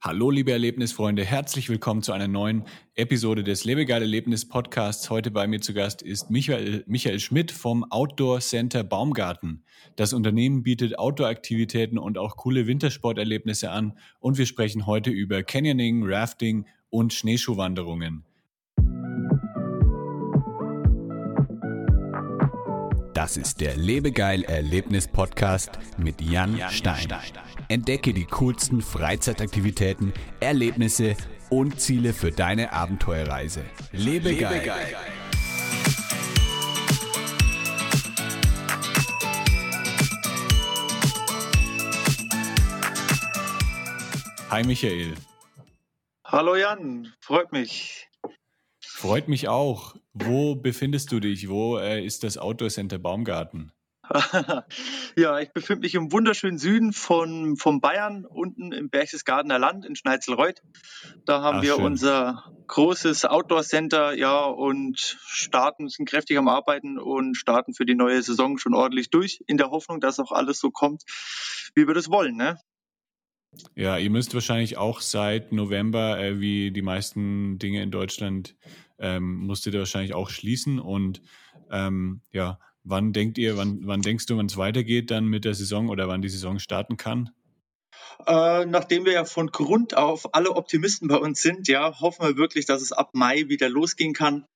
Hallo, liebe Erlebnisfreunde, herzlich willkommen zu einer neuen Episode des Lebegeil Erlebnis Podcasts. Heute bei mir zu Gast ist Michael, Michael Schmidt vom Outdoor Center Baumgarten. Das Unternehmen bietet Outdoor-Aktivitäten und auch coole Wintersporterlebnisse an und wir sprechen heute über Canyoning, Rafting und Schneeschuhwanderungen. Das ist der Lebegeil Erlebnis Podcast mit Jan, Stein. Entdecke die coolsten Freizeitaktivitäten, Erlebnisse und Ziele für deine Abenteuerreise. Lebe, Lebe geil. geil. Hi Michael. Hallo Jan, freut mich. Freut mich auch. Wo befindest du dich? Wo äh, ist das Outdoor Center Baumgarten? ja, ich befinde mich im wunderschönen Süden von, von Bayern, unten im Berchtesgadener Land in Schneizelreuth. Da haben Ach, wir schön. unser großes Outdoor-Center, ja, und starten, sind kräftig am Arbeiten und starten für die neue Saison schon ordentlich durch, in der Hoffnung, dass auch alles so kommt, wie wir das wollen, ne? Ja, ihr müsst wahrscheinlich auch seit November, äh, wie die meisten Dinge in Deutschland, ähm, musstet ihr wahrscheinlich auch schließen und ähm, ja, Wann denkt ihr, wann, wann denkst du, wann es weitergeht dann mit der Saison oder wann die Saison starten kann? Äh, nachdem wir ja von Grund auf alle Optimisten bei uns sind, ja, hoffen wir wirklich, dass es ab Mai wieder losgehen kann.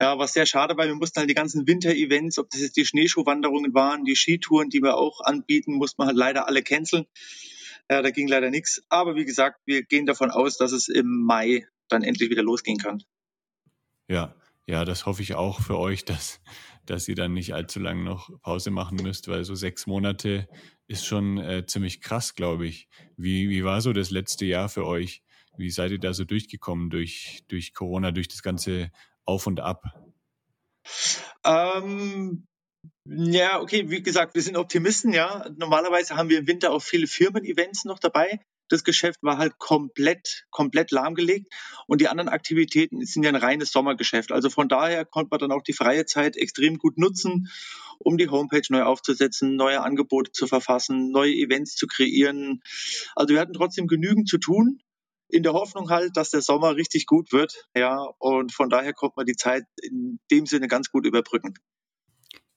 Ja, was sehr schade war, wir mussten halt die ganzen Winter-Events, ob das jetzt die Schneeschuhwanderungen waren, die Skitouren, die wir auch anbieten, mussten wir halt leider alle canceln. Ja, da ging leider nichts. Aber wie gesagt, wir gehen davon aus, dass es im Mai dann endlich wieder losgehen kann. Ja, ja, das hoffe ich auch für euch, dass, dass ihr dann nicht allzu lange noch Pause machen müsst, weil so sechs Monate ist schon äh, ziemlich krass, glaube ich. Wie, wie war so das letzte Jahr für euch? Wie seid ihr da so durchgekommen durch, durch Corona, durch das ganze Auf und Ab? Ähm, ja, okay, wie gesagt, wir sind Optimisten, ja. Normalerweise haben wir im Winter auch viele Firmen-Events noch dabei das Geschäft war halt komplett, komplett lahmgelegt und die anderen Aktivitäten sind ja ein reines Sommergeschäft. Also von daher konnte man dann auch die freie Zeit extrem gut nutzen, um die Homepage neu aufzusetzen, neue Angebote zu verfassen, neue Events zu kreieren. Also wir hatten trotzdem genügend zu tun, in der Hoffnung halt, dass der Sommer richtig gut wird. Ja, und von daher konnte man die Zeit in dem Sinne ganz gut überbrücken.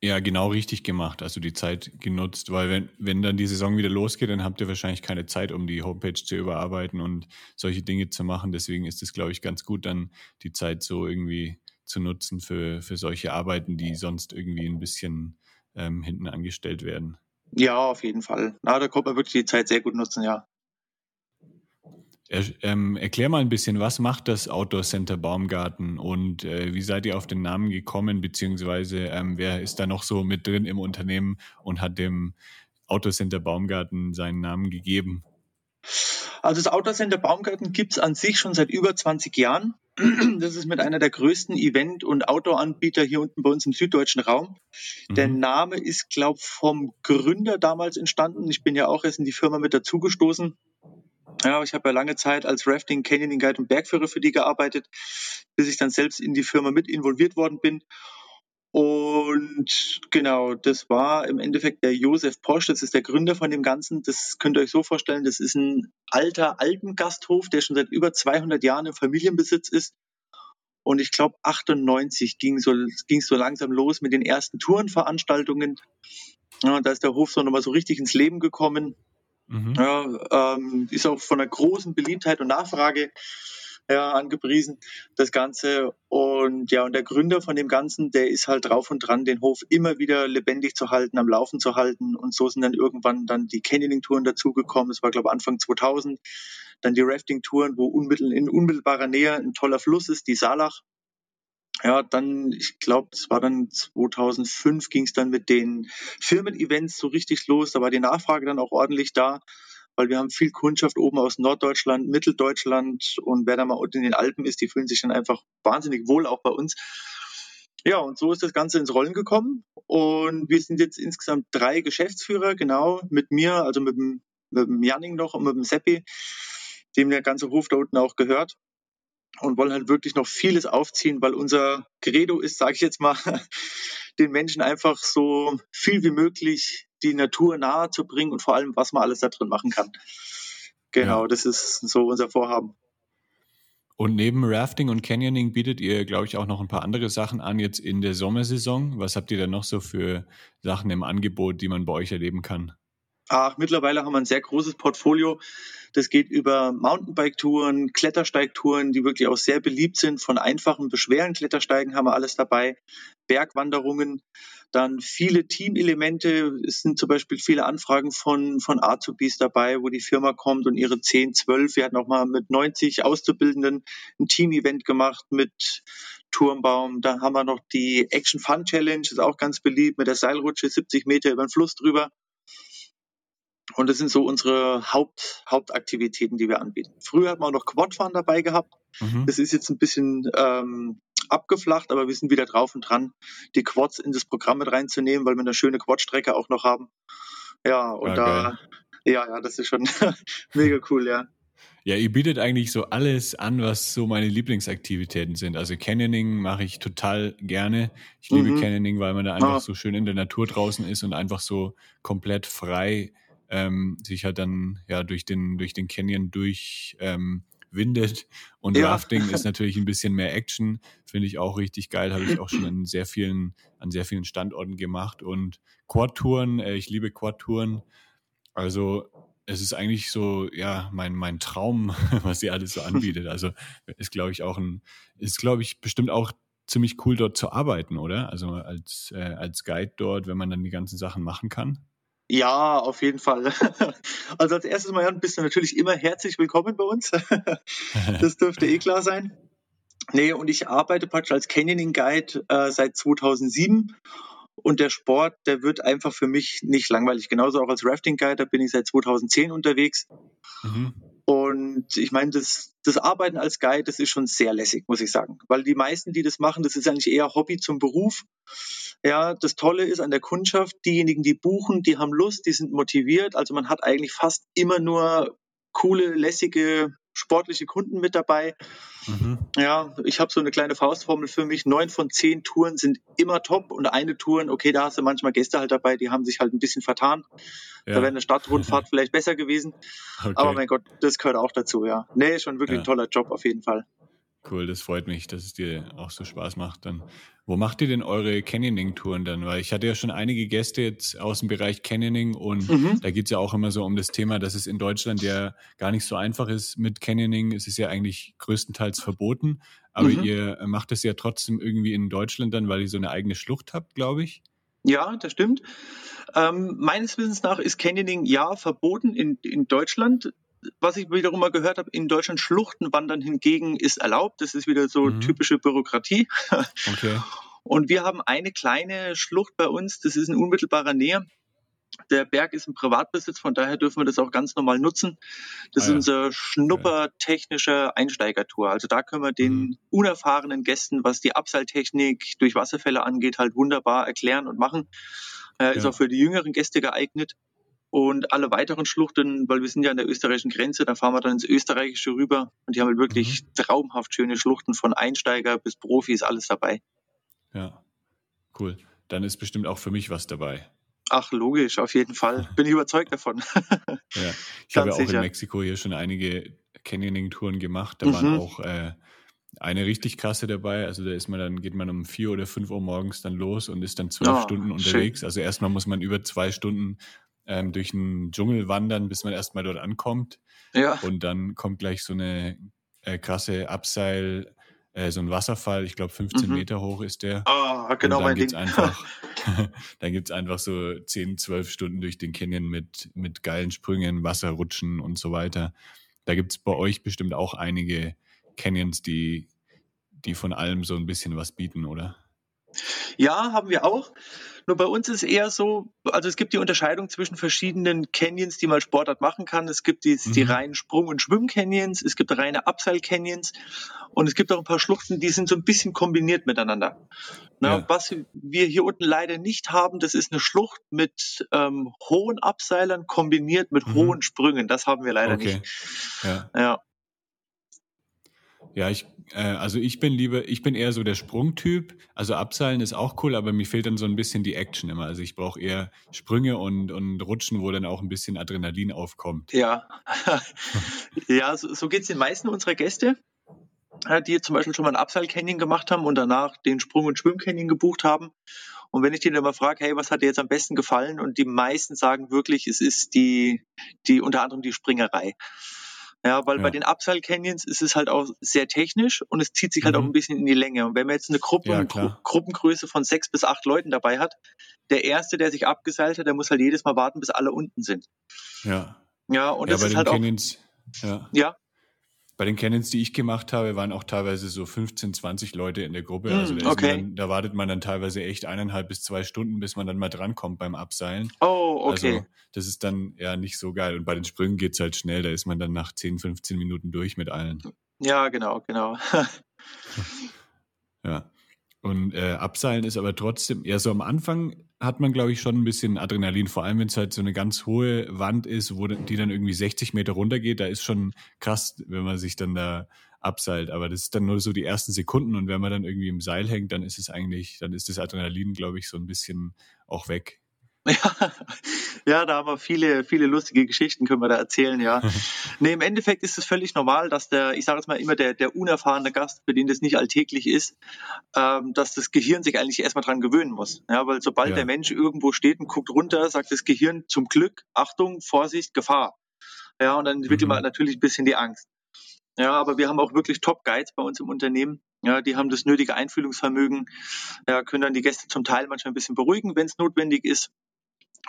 Ja, genau richtig gemacht. Also die Zeit genutzt, weil wenn, wenn dann die Saison wieder losgeht, dann habt ihr wahrscheinlich keine Zeit, um die Homepage zu überarbeiten und solche Dinge zu machen. Deswegen ist es, glaube ich, ganz gut, dann die Zeit so irgendwie zu nutzen für, für solche Arbeiten, die sonst irgendwie ein bisschen ähm, hinten angestellt werden. Ja, auf jeden Fall. Na, da kommt man wirklich die Zeit sehr gut nutzen, ja. Er, ähm, erklär mal ein bisschen, was macht das Outdoor Center Baumgarten und äh, wie seid ihr auf den Namen gekommen, beziehungsweise ähm, wer ist da noch so mit drin im Unternehmen und hat dem Outdoor Center Baumgarten seinen Namen gegeben? Also das Outdoor Center Baumgarten gibt es an sich schon seit über 20 Jahren. Das ist mit einer der größten Event- und Outdoor-Anbieter hier unten bei uns im süddeutschen Raum. Mhm. Der Name ist, glaube ich, vom Gründer damals entstanden. Ich bin ja auch erst in die Firma mit dazugestoßen. Ja, ich habe ja lange Zeit als Rafting, Canyoning Guide und Bergführer für die gearbeitet, bis ich dann selbst in die Firma mit involviert worden bin. Und genau, das war im Endeffekt der Josef Posch, das ist der Gründer von dem Ganzen. Das könnt ihr euch so vorstellen, das ist ein alter Alpengasthof, der schon seit über 200 Jahren im Familienbesitz ist. Und ich glaube, 98 ging so, ging so langsam los mit den ersten Tourenveranstaltungen. Ja, da ist der Hof so nochmal so richtig ins Leben gekommen. Mhm. Ja, ähm, ist auch von einer großen Beliebtheit und Nachfrage ja, angepriesen, das Ganze. Und ja, und der Gründer von dem Ganzen, der ist halt drauf und dran, den Hof immer wieder lebendig zu halten, am Laufen zu halten. Und so sind dann irgendwann dann die Canyoning-Touren dazugekommen. Das war, glaube ich, Anfang 2000. Dann die Rafting-Touren, wo unmittel in unmittelbarer Nähe ein toller Fluss ist, die Salach. Ja, dann, ich glaube, es war dann 2005 ging es dann mit den Firmen-Events so richtig los. Da war die Nachfrage dann auch ordentlich da, weil wir haben viel Kundschaft oben aus Norddeutschland, Mitteldeutschland und wer da mal unten in den Alpen ist, die fühlen sich dann einfach wahnsinnig wohl auch bei uns. Ja, und so ist das Ganze ins Rollen gekommen. Und wir sind jetzt insgesamt drei Geschäftsführer, genau, mit mir, also mit dem, mit dem Janning noch und mit dem Seppi, dem der ganze Hof da unten auch gehört und wollen halt wirklich noch vieles aufziehen, weil unser Credo ist, sage ich jetzt mal, den Menschen einfach so viel wie möglich die Natur nahe zu bringen und vor allem, was man alles da drin machen kann. Genau, ja. das ist so unser Vorhaben. Und neben Rafting und Canyoning bietet ihr, glaube ich, auch noch ein paar andere Sachen an jetzt in der Sommersaison. Was habt ihr da noch so für Sachen im Angebot, die man bei euch erleben kann? Ach, mittlerweile haben wir ein sehr großes Portfolio. Das geht über Mountainbike-Touren, Klettersteigtouren, die wirklich auch sehr beliebt sind. Von einfachen bis schweren Klettersteigen haben wir alles dabei. Bergwanderungen, dann viele Teamelemente. Es sind zum Beispiel viele Anfragen von, von Azubis dabei, wo die Firma kommt und ihre 10, 12. Wir hatten auch mal mit 90 Auszubildenden ein Team-Event gemacht mit Turmbaum. Dann haben wir noch die Action Fun Challenge, ist auch ganz beliebt, mit der Seilrutsche 70 Meter über den Fluss drüber. Und das sind so unsere Haupt, Hauptaktivitäten, die wir anbieten. Früher hat man auch noch Quadfahren dabei gehabt. Mhm. Das ist jetzt ein bisschen ähm, abgeflacht, aber wir sind wieder drauf und dran, die Quads in das Programm mit reinzunehmen, weil wir eine schöne Quadstrecke auch noch haben. Ja, und ja, da, ja, ja, das ist schon mega cool, ja. Ja, ihr bietet eigentlich so alles an, was so meine Lieblingsaktivitäten sind. Also Canyoning mache ich total gerne. Ich liebe mhm. Canyoning, weil man da einfach ah. so schön in der Natur draußen ist und einfach so komplett frei ähm, sich halt dann ja durch den, durch den Canyon durch ähm, windet. Und ja. Rafting ist natürlich ein bisschen mehr Action, finde ich auch richtig geil. Habe ich auch schon an sehr vielen, an sehr vielen Standorten gemacht. Und Quad-Touren, äh, ich liebe Quad-Touren. Also es ist eigentlich so, ja, mein, mein Traum, was sie alles so anbietet. Also ist, glaube ich, auch ein, ist, glaube ich, bestimmt auch ziemlich cool, dort zu arbeiten, oder? Also als, äh, als Guide dort, wenn man dann die ganzen Sachen machen kann. Ja, auf jeden Fall. Also als erstes Mal bist du natürlich immer herzlich willkommen bei uns. Das dürfte eh klar sein. Nee, und ich arbeite praktisch als Canyoning Guide äh, seit 2007 und der Sport, der wird einfach für mich nicht langweilig. Genauso auch als Rafting Guide, da bin ich seit 2010 unterwegs. Mhm. Und ich meine, das, das Arbeiten als Guide, das ist schon sehr lässig, muss ich sagen. Weil die meisten, die das machen, das ist eigentlich eher Hobby zum Beruf. Ja, das Tolle ist an der Kundschaft, diejenigen, die buchen, die haben Lust, die sind motiviert. Also man hat eigentlich fast immer nur coole, lässige sportliche Kunden mit dabei. Mhm. Ja, ich habe so eine kleine Faustformel für mich. Neun von zehn Touren sind immer top und eine Touren, okay, da hast du manchmal Gäste halt dabei, die haben sich halt ein bisschen vertan. Ja. Da wäre eine Stadtrundfahrt vielleicht besser gewesen. Okay. Aber mein Gott, das gehört auch dazu, ja. Nee, schon wirklich ja. ein toller Job auf jeden Fall. Cool, das freut mich, dass es dir auch so Spaß macht. Dann, wo macht ihr denn eure Canyoning-Touren dann? Weil ich hatte ja schon einige Gäste jetzt aus dem Bereich Canyoning und mhm. da geht es ja auch immer so um das Thema, dass es in Deutschland ja gar nicht so einfach ist mit Canyoning. Es ist ja eigentlich größtenteils verboten, aber mhm. ihr macht es ja trotzdem irgendwie in Deutschland dann, weil ihr so eine eigene Schlucht habt, glaube ich. Ja, das stimmt. Ähm, meines Wissens nach ist Canyoning ja verboten in, in Deutschland was ich wiederum mal gehört habe, in Deutschland Schluchtenwandern hingegen ist erlaubt. Das ist wieder so mhm. typische Bürokratie. Okay. Und wir haben eine kleine Schlucht bei uns, das ist in unmittelbarer Nähe. Der Berg ist im Privatbesitz, von daher dürfen wir das auch ganz normal nutzen. Das ah, ist unser schnuppertechnischer Einsteigertour. Also da können wir den mhm. unerfahrenen Gästen, was die Abseiltechnik durch Wasserfälle angeht, halt wunderbar erklären und machen. Äh, ist ja. auch für die jüngeren Gäste geeignet. Und alle weiteren Schluchten, weil wir sind ja an der österreichischen Grenze, da fahren wir dann ins Österreichische rüber und die haben halt wirklich mhm. traumhaft schöne Schluchten von Einsteiger bis Profis, alles dabei. Ja, cool. Dann ist bestimmt auch für mich was dabei. Ach, logisch, auf jeden Fall. Bin ich überzeugt davon. ja, ich habe ja auch sicher. in Mexiko hier schon einige Canyoning-Touren gemacht. Da mhm. waren auch äh, eine richtig krasse dabei. Also da ist man dann, geht man um vier oder fünf Uhr morgens dann los und ist dann zwölf oh, Stunden unterwegs. Schön. Also erstmal muss man über zwei Stunden ähm, durch den Dschungel wandern, bis man erstmal dort ankommt. Ja. Und dann kommt gleich so eine äh, krasse Abseil, äh, so ein Wasserfall, ich glaube 15 mhm. Meter hoch ist der. Ah, genau und dann mein gibt's Ding. Einfach, dann gibt's einfach so 10, 12 Stunden durch den Canyon mit, mit geilen Sprüngen, Wasserrutschen und so weiter. Da gibt's bei euch bestimmt auch einige Canyons, die, die von allem so ein bisschen was bieten, oder? Ja, haben wir auch. Nur bei uns ist eher so, also es gibt die Unterscheidung zwischen verschiedenen Canyons, die man Sportart machen kann. Es gibt die, mhm. die reinen Sprung- und Schwimm-Canyons, es gibt reine Abseil-Canyons und es gibt auch ein paar Schluchten, die sind so ein bisschen kombiniert miteinander. Na, ja. Was wir hier unten leider nicht haben, das ist eine Schlucht mit ähm, hohen Abseilern kombiniert mit mhm. hohen Sprüngen. Das haben wir leider okay. nicht. Ja. ja. Ja, ich, äh, also ich bin lieber, ich bin eher so der Sprungtyp. Also Abseilen ist auch cool, aber mir fehlt dann so ein bisschen die Action immer. Also ich brauche eher Sprünge und, und Rutschen, wo dann auch ein bisschen Adrenalin aufkommt. Ja, ja so, so geht es den meisten unserer Gäste, äh, die zum Beispiel schon mal ein Abseil-Canyon gemacht haben und danach den Sprung- und Schwimm-Canyon gebucht haben. Und wenn ich die mal frage, hey, was hat dir jetzt am besten gefallen? Und die meisten sagen wirklich, es ist die, die unter anderem die Springerei. Ja, weil ja. bei den Upside Canyons ist es halt auch sehr technisch und es zieht sich halt mhm. auch ein bisschen in die Länge. Und wenn man jetzt eine Gruppe, ja, Gru Gruppengröße von sechs bis acht Leuten dabei hat, der Erste, der sich abgeseilt hat, der muss halt jedes Mal warten, bis alle unten sind. Ja. Ja, und ja, das ist halt Canyons, auch. Ja. ja. Bei den Canyons, die ich gemacht habe, waren auch teilweise so 15, 20 Leute in der Gruppe. Also hm, da, okay. dann, da, wartet man dann teilweise echt eineinhalb bis zwei Stunden, bis man dann mal drankommt beim Abseilen. Oh, okay. Also das ist dann ja nicht so geil. Und bei den Sprüngen geht es halt schnell. Da ist man dann nach 10, 15 Minuten durch mit allen. Ja, genau, genau. ja. Und äh, Abseilen ist aber trotzdem, ja, so am Anfang hat man, glaube ich, schon ein bisschen Adrenalin, vor allem wenn es halt so eine ganz hohe Wand ist, wo die dann irgendwie 60 Meter runtergeht. Da ist schon krass, wenn man sich dann da abseilt. Aber das ist dann nur so die ersten Sekunden und wenn man dann irgendwie im Seil hängt, dann ist es eigentlich, dann ist das Adrenalin, glaube ich, so ein bisschen auch weg. Ja, ja, da haben wir viele, viele lustige Geschichten, können wir da erzählen, ja. nee, im Endeffekt ist es völlig normal, dass der, ich sage jetzt mal immer, der, der unerfahrene Gast, für den das nicht alltäglich ist, ähm, dass das Gehirn sich eigentlich erstmal dran gewöhnen muss. Ja, weil sobald ja. der Mensch irgendwo steht und guckt runter, sagt das Gehirn zum Glück, Achtung, Vorsicht, Gefahr. Ja, und dann wird mhm. immer natürlich ein bisschen die Angst. Ja, aber wir haben auch wirklich Top-Guides bei uns im Unternehmen. Ja, die haben das nötige Einfühlungsvermögen, ja, können dann die Gäste zum Teil manchmal ein bisschen beruhigen, wenn es notwendig ist.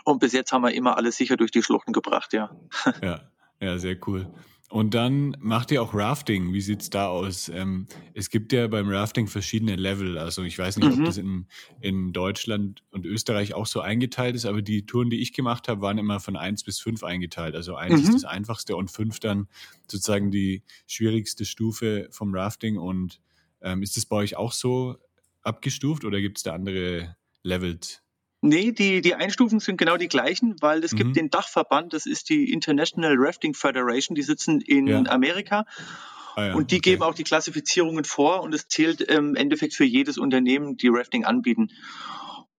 Und bis jetzt haben wir immer alles sicher durch die Schluchten gebracht, ja. Ja, ja, sehr cool. Und dann macht ihr auch Rafting. Wie sieht's da aus? Ähm, es gibt ja beim Rafting verschiedene Level. Also ich weiß nicht, mhm. ob das in, in Deutschland und Österreich auch so eingeteilt ist, aber die Touren, die ich gemacht habe, waren immer von eins bis fünf eingeteilt. Also eins mhm. ist das einfachste und fünf dann sozusagen die schwierigste Stufe vom Rafting. Und ähm, ist das bei euch auch so abgestuft oder gibt es da andere Levels? Nee, die, die Einstufen sind genau die gleichen, weil es mhm. gibt den Dachverband, das ist die International Rafting Federation, die sitzen in ja. Amerika. Ah ja, und die okay. geben auch die Klassifizierungen vor und es zählt im Endeffekt für jedes Unternehmen, die Rafting anbieten.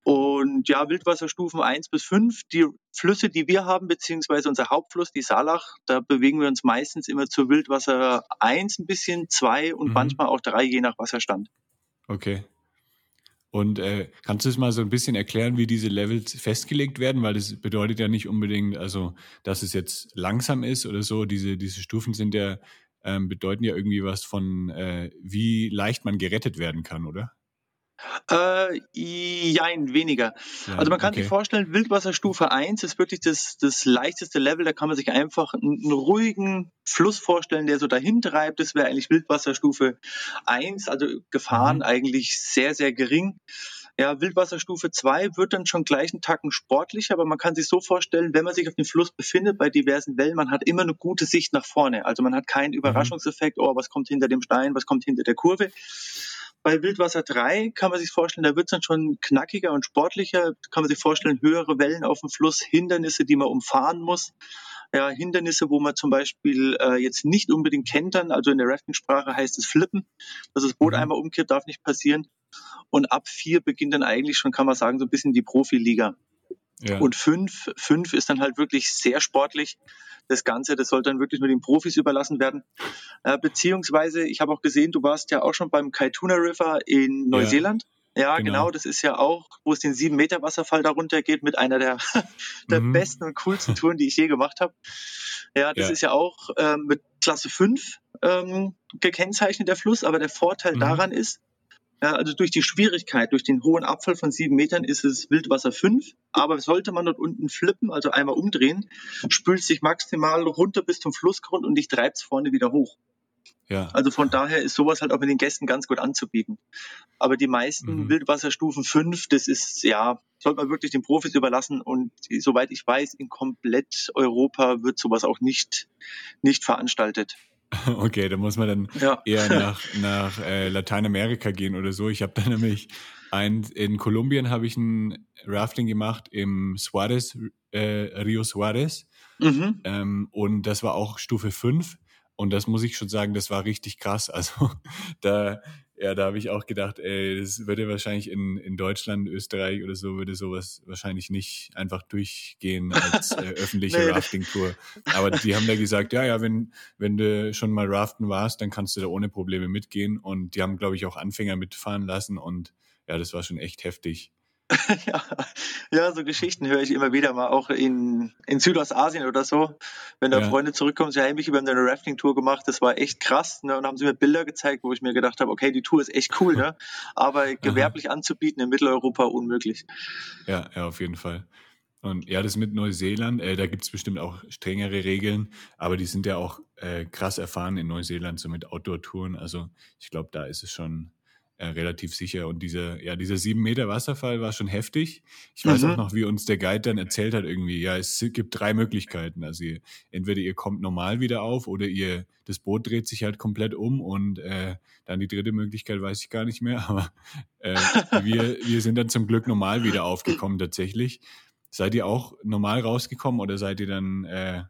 Und ja, Wildwasserstufen 1 bis 5, die Flüsse, die wir haben, beziehungsweise unser Hauptfluss, die Salach, da bewegen wir uns meistens immer zu Wildwasser 1 ein bisschen, 2 und mhm. manchmal auch 3, je nach Wasserstand. Okay. Und äh, kannst du es mal so ein bisschen erklären, wie diese Levels festgelegt werden? Weil das bedeutet ja nicht unbedingt, also dass es jetzt langsam ist oder so. Diese, diese Stufen sind ja, ähm, bedeuten ja irgendwie was von, äh, wie leicht man gerettet werden kann, oder? Äh, jein, weniger. Ja, also man kann okay. sich vorstellen, Wildwasserstufe 1 ist wirklich das, das leichteste Level. Da kann man sich einfach einen, ruhigen Fluss vorstellen, der so dahin treibt. Das wäre eigentlich Wildwasserstufe 1, also Gefahren mhm. eigentlich sehr, sehr gering. Ja, Wildwasserstufe 2 wird dann schon gleich einen Tacken sportlicher, aber man kann sich so vorstellen, wenn man sich auf dem Fluss befindet bei diversen Wellen, man hat immer eine gute Sicht nach vorne. Also man hat keinen mhm. Überraschungseffekt, oh, was kommt hinter dem Stein, was kommt hinter der Kurve, bei Wildwasser 3 kann man sich vorstellen, da wird es dann schon knackiger und sportlicher. Kann man sich vorstellen, höhere Wellen auf dem Fluss, Hindernisse, die man umfahren muss. Ja, Hindernisse, wo man zum Beispiel äh, jetzt nicht unbedingt kennt dann, also in der Rafting-Sprache heißt es Flippen, dass das Boot mhm. einmal umkippt, darf nicht passieren. Und ab vier beginnt dann eigentlich schon, kann man sagen, so ein bisschen die Profiliga. Ja. Und fünf, fünf ist dann halt wirklich sehr sportlich. Das Ganze, das sollte dann wirklich nur den Profis überlassen werden. Äh, beziehungsweise, ich habe auch gesehen, du warst ja auch schon beim Kaituna River in Neuseeland. Ja, ja genau. genau. das ist ja auch, wo es den sieben Meter Wasserfall darunter geht, mit einer der, der mhm. besten und coolsten Touren, die ich je gemacht habe. Ja, das ja. ist ja auch ähm, mit Klasse 5 ähm, gekennzeichnet, der Fluss, aber der Vorteil mhm. daran ist, also durch die Schwierigkeit, durch den hohen Abfall von sieben Metern ist es Wildwasser 5. Aber sollte man dort unten flippen, also einmal umdrehen, spült sich maximal runter bis zum Flussgrund und dich treibt es vorne wieder hoch. Ja. Also von daher ist sowas halt auch mit den Gästen ganz gut anzubieten. Aber die meisten mhm. Wildwasserstufen 5, das ist, ja, sollte man wirklich den Profis überlassen. Und soweit ich weiß, in komplett Europa wird sowas auch nicht, nicht veranstaltet. Okay, da muss man dann ja. eher nach, nach äh, Lateinamerika gehen oder so. Ich habe da nämlich ein, in Kolumbien habe ich ein Rafting gemacht im Suarez, äh, Rio Suarez. Mhm. Ähm, und das war auch Stufe 5. Und das muss ich schon sagen, das war richtig krass. Also da, ja, da habe ich auch gedacht, ey, das würde wahrscheinlich in, in Deutschland, Österreich oder so, würde sowas wahrscheinlich nicht einfach durchgehen als äh, öffentliche nee, Rafting-Tour. Aber die haben da gesagt, ja, ja, wenn, wenn du schon mal raften warst, dann kannst du da ohne Probleme mitgehen. Und die haben, glaube ich, auch Anfänger mitfahren lassen. Und ja, das war schon echt heftig. ja, ja, so Geschichten höre ich immer wieder mal, auch in, in Südostasien oder so. Wenn da ja. Freunde zurückkommen, sie haben mich über eine Rafting-Tour gemacht, das war echt krass. Ne? Und haben sie mir Bilder gezeigt, wo ich mir gedacht habe, okay, die Tour ist echt cool, ne? aber gewerblich Aha. anzubieten in Mitteleuropa unmöglich. Ja, ja, auf jeden Fall. Und ja, das mit Neuseeland, äh, da gibt es bestimmt auch strengere Regeln, aber die sind ja auch äh, krass erfahren in Neuseeland, so mit Outdoor-Touren. Also ich glaube, da ist es schon äh, relativ sicher. Und dieser, ja, dieser sieben Meter Wasserfall war schon heftig. Ich weiß mhm. auch noch, wie uns der Guide dann erzählt hat, irgendwie, ja, es gibt drei Möglichkeiten. Also ihr, entweder ihr kommt normal wieder auf oder ihr, das Boot dreht sich halt komplett um und äh, dann die dritte Möglichkeit weiß ich gar nicht mehr, aber äh, wir, wir sind dann zum Glück normal wieder aufgekommen tatsächlich. Seid ihr auch normal rausgekommen oder seid ihr dann, äh,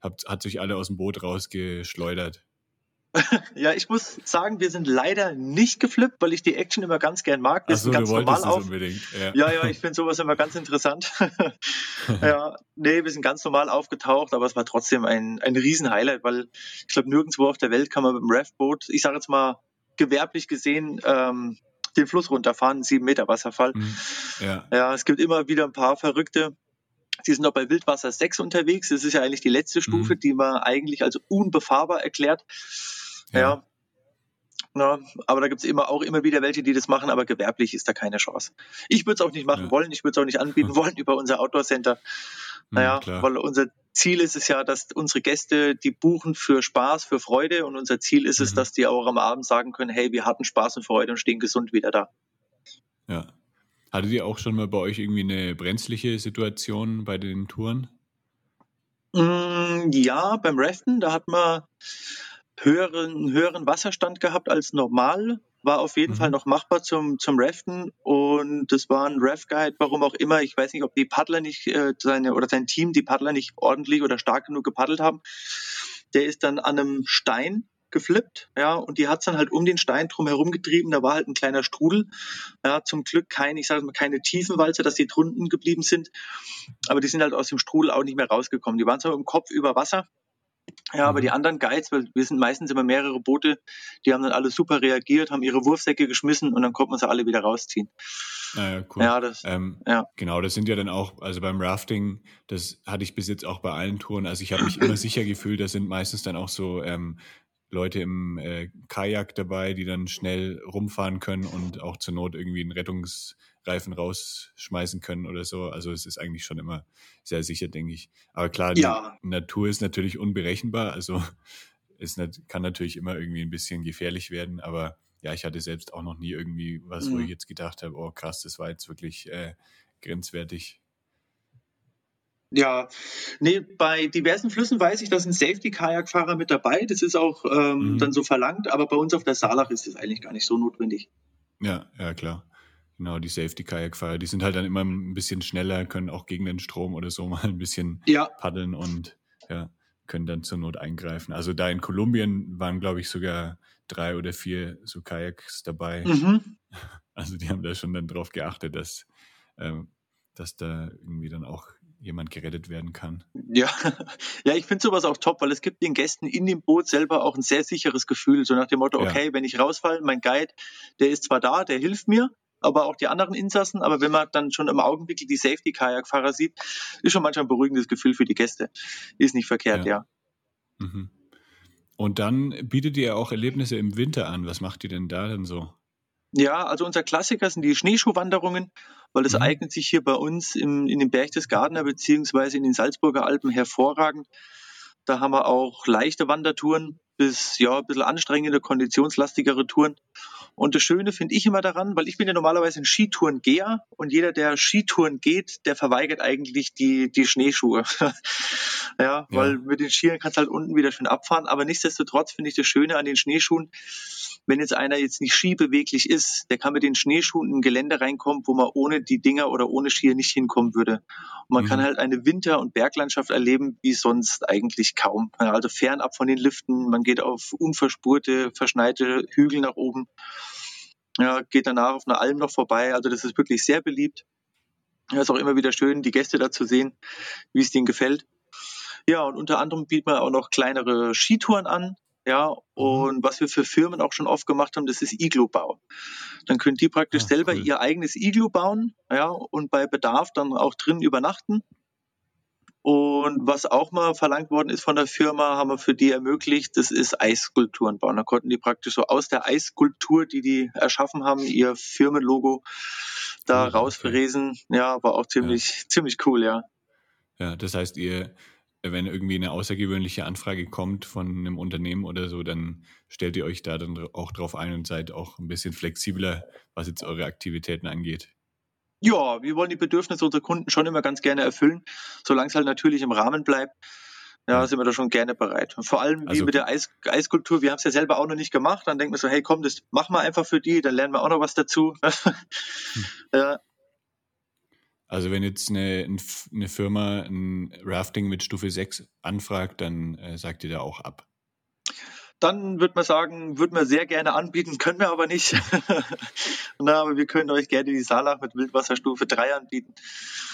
habt, hat sich alle aus dem Boot rausgeschleudert? ja, ich muss sagen, wir sind leider nicht geflippt, weil ich die Action immer ganz gern mag. Wir Ach so, ganz du normal auf. Unbedingt. Ja, ja, ja ich finde sowas immer ganz interessant. ja, nee, wir sind ganz normal aufgetaucht, aber es war trotzdem ein, ein Riesen-Highlight, weil ich glaube, nirgendwo auf der Welt kann man mit dem Raftboot, ich sage jetzt mal gewerblich gesehen, ähm, den Fluss runterfahren, sieben Meter Wasserfall. Mhm. Ja. ja, es gibt immer wieder ein paar Verrückte, die sind noch bei Wildwasser 6 unterwegs. Das ist ja eigentlich die letzte Stufe, mhm. die man eigentlich als unbefahrbar erklärt. Ja. ja. Na, aber da gibt es immer auch immer wieder welche, die das machen, aber gewerblich ist da keine Chance. Ich würde es auch nicht machen ja. wollen, ich würde es auch nicht anbieten wollen über unser Outdoor Center. Naja, ja, weil unser Ziel ist es ja, dass unsere Gäste die buchen für Spaß, für Freude und unser Ziel ist mhm. es, dass die auch am Abend sagen können, hey, wir hatten Spaß und Freude und stehen gesund wieder da. Ja. Hattet ihr auch schon mal bei euch irgendwie eine brenzliche Situation bei den Touren? Mm, ja, beim Raften, da hat man höheren, höheren Wasserstand gehabt als normal. War auf jeden mhm. Fall noch machbar zum, zum Raften und das war ein Raft-Guide, warum auch immer. Ich weiß nicht, ob die Paddler nicht, äh, seine oder sein Team, die Paddler nicht ordentlich oder stark genug gepaddelt haben. Der ist dann an einem Stein geflippt, ja, und die hat dann halt um den Stein drum herum getrieben, da war halt ein kleiner Strudel, ja, zum Glück kein, ich sage mal, keine Tiefenwalze, dass die drunten geblieben sind, aber die sind halt aus dem Strudel auch nicht mehr rausgekommen. Die waren zwar im Kopf über Wasser, ja, aber die mhm. anderen Guides, weil wir sind meistens immer mehrere Boote, die haben dann alle super reagiert, haben ihre Wurfsäcke geschmissen und dann konnte man sie alle wieder rausziehen. Ah ja, cool. Ja, das, ähm, ja. Genau, das sind ja dann auch, also beim Rafting, das hatte ich bis jetzt auch bei allen Touren, also ich habe mich immer sicher gefühlt, das sind meistens dann auch so ähm, Leute im äh, Kajak dabei, die dann schnell rumfahren können und auch zur Not irgendwie einen Rettungsreifen rausschmeißen können oder so. Also es ist eigentlich schon immer sehr sicher, denke ich. Aber klar, ja. die Natur ist natürlich unberechenbar. Also es kann natürlich immer irgendwie ein bisschen gefährlich werden. Aber ja, ich hatte selbst auch noch nie irgendwie was, mhm. wo ich jetzt gedacht habe, oh krass, das war jetzt wirklich äh, grenzwertig. Ja, nee, bei diversen Flüssen weiß ich, da sind Safety-Kajakfahrer mit dabei. Das ist auch ähm, mhm. dann so verlangt, aber bei uns auf der Salach ist das eigentlich gar nicht so notwendig. Ja, ja, klar. Genau, die Safety-Kajakfahrer, die sind halt dann immer ein bisschen schneller, können auch gegen den Strom oder so mal ein bisschen ja. paddeln und ja, können dann zur Not eingreifen. Also da in Kolumbien waren, glaube ich, sogar drei oder vier so Kajaks dabei. Mhm. Also die haben da schon dann drauf geachtet, dass, äh, dass da irgendwie dann auch jemand gerettet werden kann. Ja, ja ich finde sowas auch top, weil es gibt den Gästen in dem Boot selber auch ein sehr sicheres Gefühl, so nach dem Motto, ja. okay, wenn ich rausfalle, mein Guide, der ist zwar da, der hilft mir, aber auch die anderen Insassen, aber wenn man dann schon im Augenblick die Safety-Kajakfahrer sieht, ist schon manchmal ein beruhigendes Gefühl für die Gäste. Ist nicht verkehrt, ja. ja. Mhm. Und dann bietet ihr auch Erlebnisse im Winter an. Was macht ihr denn da denn so? Ja, also unser Klassiker sind die Schneeschuhwanderungen, weil das mhm. eignet sich hier bei uns im, in dem Berchtesgadener beziehungsweise in den Salzburger Alpen hervorragend. Da haben wir auch leichte Wandertouren bis ja ein bisschen anstrengende, konditionslastigere Touren. Und das Schöne finde ich immer daran, weil ich bin ja normalerweise ein Skitourengeher und jeder, der Skitouren geht, der verweigert eigentlich die, die Schneeschuhe. ja, weil mit den Skiern kannst du halt unten wieder schön abfahren. Aber nichtsdestotrotz finde ich das Schöne an den Schneeschuhen, wenn jetzt einer jetzt nicht skibeweglich ist, der kann mit den Schneeschuhen in ein Gelände reinkommen, wo man ohne die Dinger oder ohne Skier nicht hinkommen würde. Und man mhm. kann halt eine Winter- und Berglandschaft erleben, wie sonst eigentlich kaum. Also fernab von den Liften, man geht auf unverspurte, verschneite Hügel nach oben, ja, geht danach auf einer Alm noch vorbei. Also das ist wirklich sehr beliebt. Es ist auch immer wieder schön, die Gäste da zu sehen, wie es denen gefällt. Ja, und unter anderem bietet man auch noch kleinere Skitouren an. Ja, mhm. und was wir für Firmen auch schon oft gemacht haben, das ist Iglu-Bau. Dann können die praktisch ja, ah, selber cool. ihr eigenes Iglu bauen, ja, und bei Bedarf dann auch drin übernachten. Und was auch mal verlangt worden ist von der Firma, haben wir für die ermöglicht, das ist Eisskulpturen bauen. Da konnten die praktisch so aus der Eisskulptur, die die erschaffen haben, ihr Firmenlogo da oh, rausfräsen. Okay. Ja, war auch ziemlich, ja. ziemlich cool, ja. Ja, das heißt, ihr wenn irgendwie eine außergewöhnliche Anfrage kommt von einem Unternehmen oder so, dann stellt ihr euch da dann auch drauf ein und seid auch ein bisschen flexibler, was jetzt eure Aktivitäten angeht. Ja, wir wollen die Bedürfnisse unserer Kunden schon immer ganz gerne erfüllen, solange es halt natürlich im Rahmen bleibt. Ja, sind wir da schon gerne bereit. Und vor allem wie also, mit der Eis, Eiskultur, wir haben es ja selber auch noch nicht gemacht, dann denken wir so, hey komm, das machen wir einfach für die, dann lernen wir auch noch was dazu. hm. ja, also wenn jetzt eine, eine Firma ein Rafting mit Stufe 6 anfragt, dann äh, sagt ihr da auch ab. Dann würde man sagen, würden wir sehr gerne anbieten, können wir aber nicht. Na, aber wir können euch gerne die Salach mit Wildwasserstufe 3 anbieten.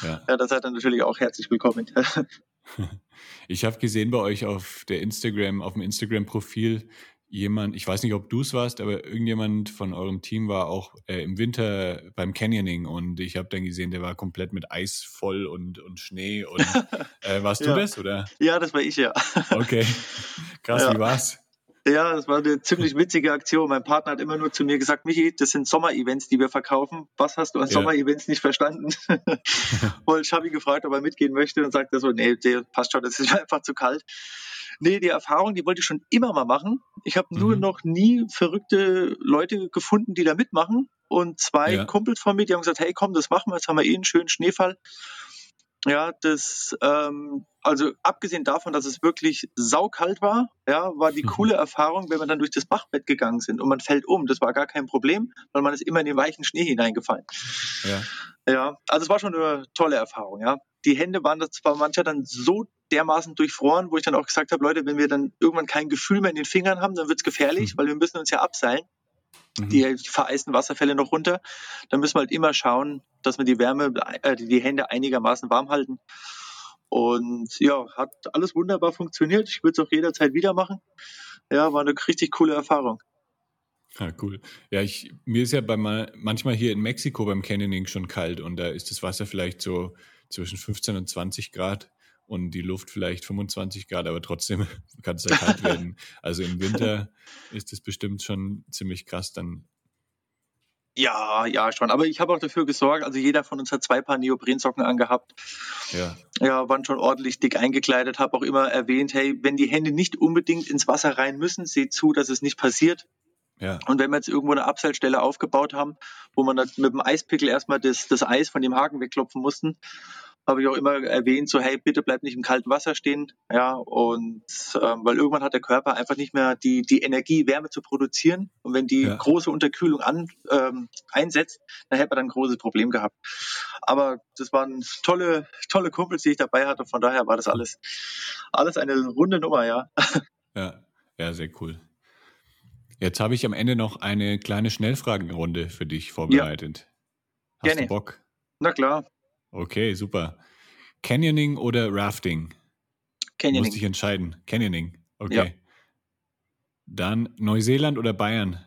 Ja, ja da seid ihr natürlich auch herzlich willkommen. ich habe gesehen bei euch auf der Instagram, auf dem Instagram-Profil, jemand, ich weiß nicht, ob du es warst, aber irgendjemand von eurem Team war auch äh, im Winter beim Canyoning und ich habe dann gesehen, der war komplett mit Eis voll und, und Schnee. Und äh, warst ja. du das, oder? Ja, das war ich, ja. Okay. Krass, ja. wie war's? Ja, das war eine ziemlich witzige Aktion. Mein Partner hat immer nur zu mir gesagt, Michi, das sind Sommer-Events, die wir verkaufen. Was hast du an ja. Sommer-Events nicht verstanden? und ich habe ihn gefragt, ob er mitgehen möchte und sagte so, nee, passt schon, das ist einfach zu kalt. Nee, die Erfahrung, die wollte ich schon immer mal machen. Ich habe nur mhm. noch nie verrückte Leute gefunden, die da mitmachen. Und zwei ja. Kumpels von mir, die haben gesagt, hey komm, das machen wir, jetzt haben wir eh einen schönen Schneefall. Ja, das, ähm, also abgesehen davon, dass es wirklich saukalt war, ja, war die mhm. coole Erfahrung, wenn wir dann durch das Bachbett gegangen sind und man fällt um. Das war gar kein Problem, weil man ist immer in den weichen Schnee hineingefallen. Ja. Ja, also es war schon eine tolle Erfahrung, ja. Die Hände waren zwar mancher dann so dermaßen durchfroren, wo ich dann auch gesagt habe, Leute, wenn wir dann irgendwann kein Gefühl mehr in den Fingern haben, dann wird es gefährlich, mhm. weil wir müssen uns ja abseilen. Mhm. Die vereisten Wasserfälle noch runter. Dann müssen wir halt immer schauen, dass wir die Wärme, äh, die Hände einigermaßen warm halten. Und ja, hat alles wunderbar funktioniert. Ich würde es auch jederzeit wieder machen. Ja, war eine richtig coole Erfahrung. Ja, cool. Ja, ich, mir ist ja bei mal, manchmal hier in Mexiko beim Canyoning schon kalt und da ist das Wasser vielleicht so zwischen 15 und 20 Grad und die Luft vielleicht 25 Grad, aber trotzdem kann es ja kalt werden. Also im Winter ist es bestimmt schon ziemlich krass dann. Ja, ja, schon. Aber ich habe auch dafür gesorgt, also jeder von uns hat zwei Paar Neoprensocken angehabt. Ja. Ja, waren schon ordentlich dick eingekleidet, habe auch immer erwähnt, hey, wenn die Hände nicht unbedingt ins Wasser rein müssen, seht zu, dass es nicht passiert. Ja. Und wenn wir jetzt irgendwo eine Abseilstelle aufgebaut haben, wo man mit dem Eispickel erstmal das, das Eis von dem Haken wegklopfen mussten, habe ich auch immer erwähnt, so hey, bitte bleib nicht im kalten Wasser stehen, ja, und ähm, weil irgendwann hat der Körper einfach nicht mehr die, die Energie, Wärme zu produzieren und wenn die ja. große Unterkühlung an, ähm, einsetzt, dann hätte man dann ein großes Problem gehabt. Aber das waren tolle, tolle Kumpels, die ich dabei hatte, von daher war das alles, alles eine runde Nummer, ja. Ja, ja, sehr cool. Jetzt habe ich am Ende noch eine kleine Schnellfragenrunde für dich vorbereitet. Ja. Hast Gerne. du Bock? Na klar. Okay, super. Canyoning oder Rafting? Canyoning. Musste ich entscheiden. Canyoning. Okay. Ja. Dann Neuseeland oder Bayern?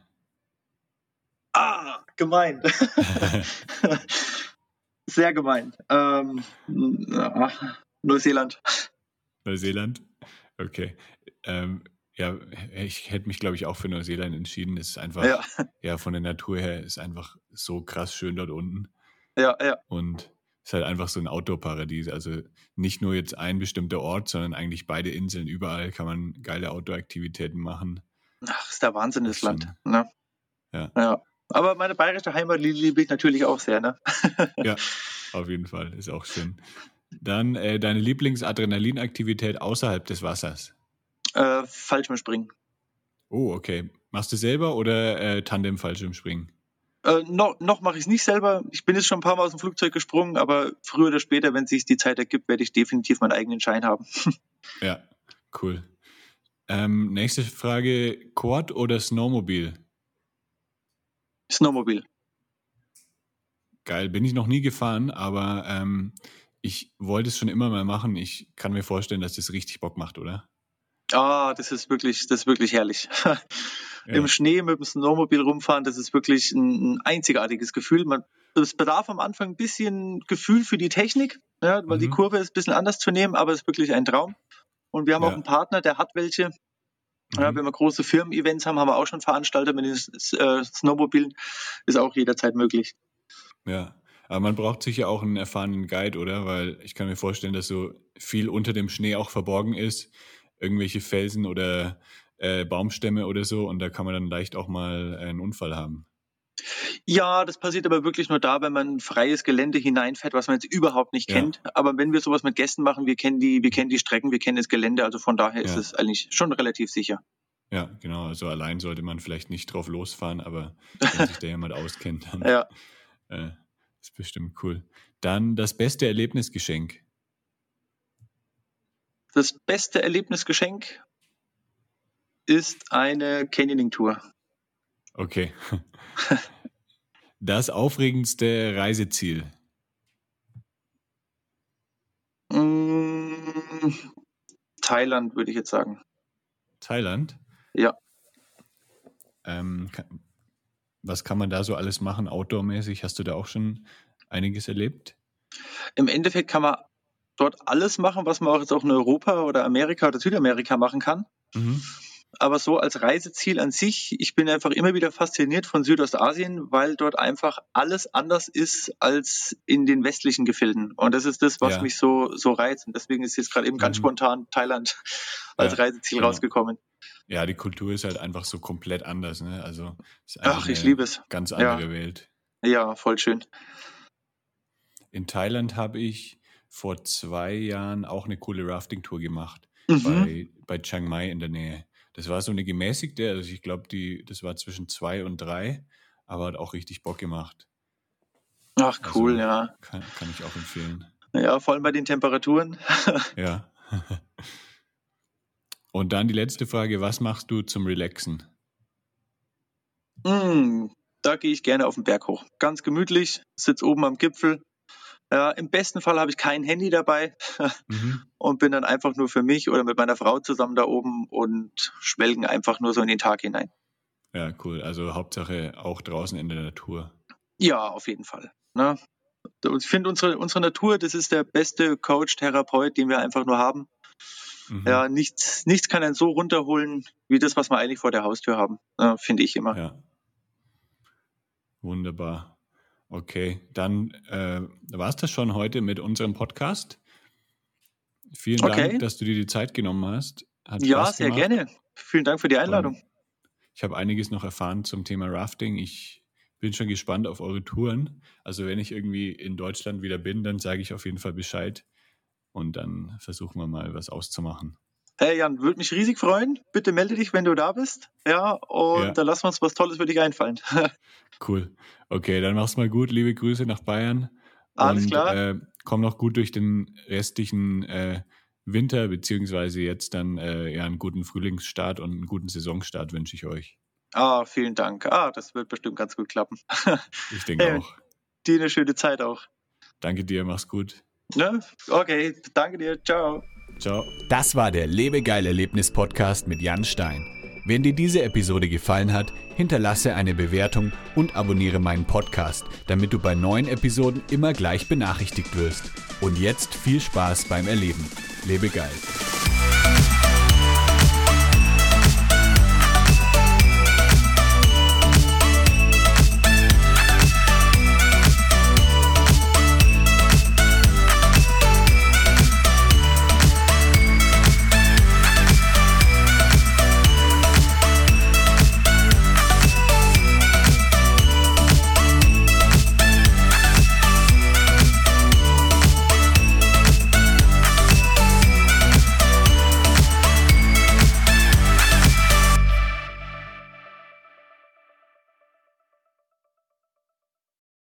Ah, gemein. Sehr gemein. Ähm, Neuseeland. Neuseeland? Okay. Ähm, ja, ich hätte mich, glaube ich, auch für Neuseeland entschieden. Es ist einfach, ja. ja, von der Natur her ist einfach so krass schön dort unten. Ja, ja. Und ist halt einfach so ein Outdoor-Paradies. Also nicht nur jetzt ein bestimmter Ort, sondern eigentlich beide Inseln. Überall kann man geile Outdoor-Aktivitäten machen. Ach, ist der Wahnsinn, das, das Land. Ne? Ja. ja. Aber meine bayerische Heimat liebe ich natürlich auch sehr, ne? ja, auf jeden Fall. Ist auch schön. Dann äh, deine Lieblingsadrenalinaktivität außerhalb des Wassers? Äh, Fallschirmspringen. Oh, okay. Machst du selber oder äh, Tandem-Fallschirmspringen? Äh, noch noch mache ich es nicht selber. Ich bin jetzt schon ein paar Mal aus dem Flugzeug gesprungen, aber früher oder später, wenn sich die Zeit ergibt, werde ich definitiv meinen eigenen Schein haben. ja, cool. Ähm, nächste Frage: Quad oder Snowmobil? Snowmobil. Geil, bin ich noch nie gefahren, aber ähm, ich wollte es schon immer mal machen. Ich kann mir vorstellen, dass das richtig Bock macht, oder? Ah, das ist wirklich, das ist wirklich herrlich. ja. Im Schnee mit dem Snowmobil rumfahren, das ist wirklich ein, ein einzigartiges Gefühl. Man, es bedarf am Anfang ein bisschen Gefühl für die Technik, ja, weil mhm. die Kurve ist ein bisschen anders zu nehmen, aber es ist wirklich ein Traum. Und wir haben ja. auch einen Partner, der hat welche. Mhm. Ja, wenn wir große Firmen-Events haben, haben wir auch schon Veranstalter mit den äh, Snowmobilen. Ist auch jederzeit möglich. Ja, aber man braucht sicher auch einen erfahrenen Guide, oder? Weil ich kann mir vorstellen, dass so viel unter dem Schnee auch verborgen ist. Irgendwelche Felsen oder äh, Baumstämme oder so. Und da kann man dann leicht auch mal einen Unfall haben. Ja, das passiert aber wirklich nur da, wenn man freies Gelände hineinfährt, was man jetzt überhaupt nicht ja. kennt. Aber wenn wir sowas mit Gästen machen, wir kennen die, wir kennen die Strecken, wir kennen das Gelände, also von daher ja. ist es eigentlich schon relativ sicher. Ja, genau. Also allein sollte man vielleicht nicht drauf losfahren, aber wenn sich da jemand auskennt, dann ja. äh, ist bestimmt cool. Dann das beste Erlebnisgeschenk. Das beste Erlebnisgeschenk ist eine Canyoning-Tour. Okay. Das aufregendste Reiseziel. Mm, Thailand, würde ich jetzt sagen. Thailand? Ja. Ähm, was kann man da so alles machen, outdoormäßig? Hast du da auch schon einiges erlebt? Im Endeffekt kann man dort alles machen, was man auch jetzt auch in Europa oder Amerika oder Südamerika machen kann. Mhm. Aber so als Reiseziel an sich, ich bin einfach immer wieder fasziniert von Südostasien, weil dort einfach alles anders ist als in den westlichen Gefilden. Und das ist das, was ja. mich so, so reizt. Und deswegen ist jetzt gerade eben ganz mhm. spontan Thailand als ja, Reiseziel genau. rausgekommen. Ja, die Kultur ist halt einfach so komplett anders. Ne? Also Ach, ich liebe es. Ganz andere ja. Welt. Ja, voll schön. In Thailand habe ich vor zwei Jahren auch eine coole Rafting-Tour gemacht. Mhm. Bei, bei Chiang Mai in der Nähe. Das war so eine gemäßigte, also ich glaube, die, das war zwischen zwei und drei, aber hat auch richtig Bock gemacht. Ach, cool, also, ja. Kann, kann ich auch empfehlen. Ja, vor allem bei den Temperaturen. ja. Und dann die letzte Frage: Was machst du zum Relaxen? Mm, da gehe ich gerne auf den Berg hoch. Ganz gemütlich, sitze oben am Gipfel, ja, Im besten Fall habe ich kein Handy dabei mhm. und bin dann einfach nur für mich oder mit meiner Frau zusammen da oben und schwelgen einfach nur so in den Tag hinein. Ja, cool. Also Hauptsache auch draußen in der Natur. Ja, auf jeden Fall. Ne? Ich finde unsere, unsere Natur, das ist der beste Coach, Therapeut, den wir einfach nur haben. Mhm. Ja, nichts, nichts kann einen so runterholen, wie das, was wir eigentlich vor der Haustür haben. Ne? Finde ich immer. Ja. Wunderbar. Okay, dann äh, war es das schon heute mit unserem Podcast. Vielen okay. Dank, dass du dir die Zeit genommen hast. Hat ja, sehr gerne. Vielen Dank für die Einladung. Und ich habe einiges noch erfahren zum Thema Rafting. Ich bin schon gespannt auf eure Touren. Also wenn ich irgendwie in Deutschland wieder bin, dann sage ich auf jeden Fall Bescheid und dann versuchen wir mal was auszumachen. Hey Jan, würde mich riesig freuen. Bitte melde dich, wenn du da bist. Ja, und ja. dann lassen wir uns was Tolles für dich einfallen. cool. Okay, dann mach's mal gut. Liebe Grüße nach Bayern. Alles und, klar. Äh, komm noch gut durch den restlichen äh, Winter, beziehungsweise jetzt dann äh, ja, einen guten Frühlingsstart und einen guten Saisonstart wünsche ich euch. Ah, vielen Dank. Ah, das wird bestimmt ganz gut klappen. ich denke hey, auch. Dir eine schöne Zeit auch. Danke dir, mach's gut. Ja, okay, danke dir. Ciao. Ciao. Das war der Lebegeil Erlebnis Podcast mit Jan Stein. Wenn dir diese Episode gefallen hat, hinterlasse eine Bewertung und abonniere meinen Podcast, damit du bei neuen Episoden immer gleich benachrichtigt wirst. Und jetzt viel Spaß beim Erleben. Lebe geil.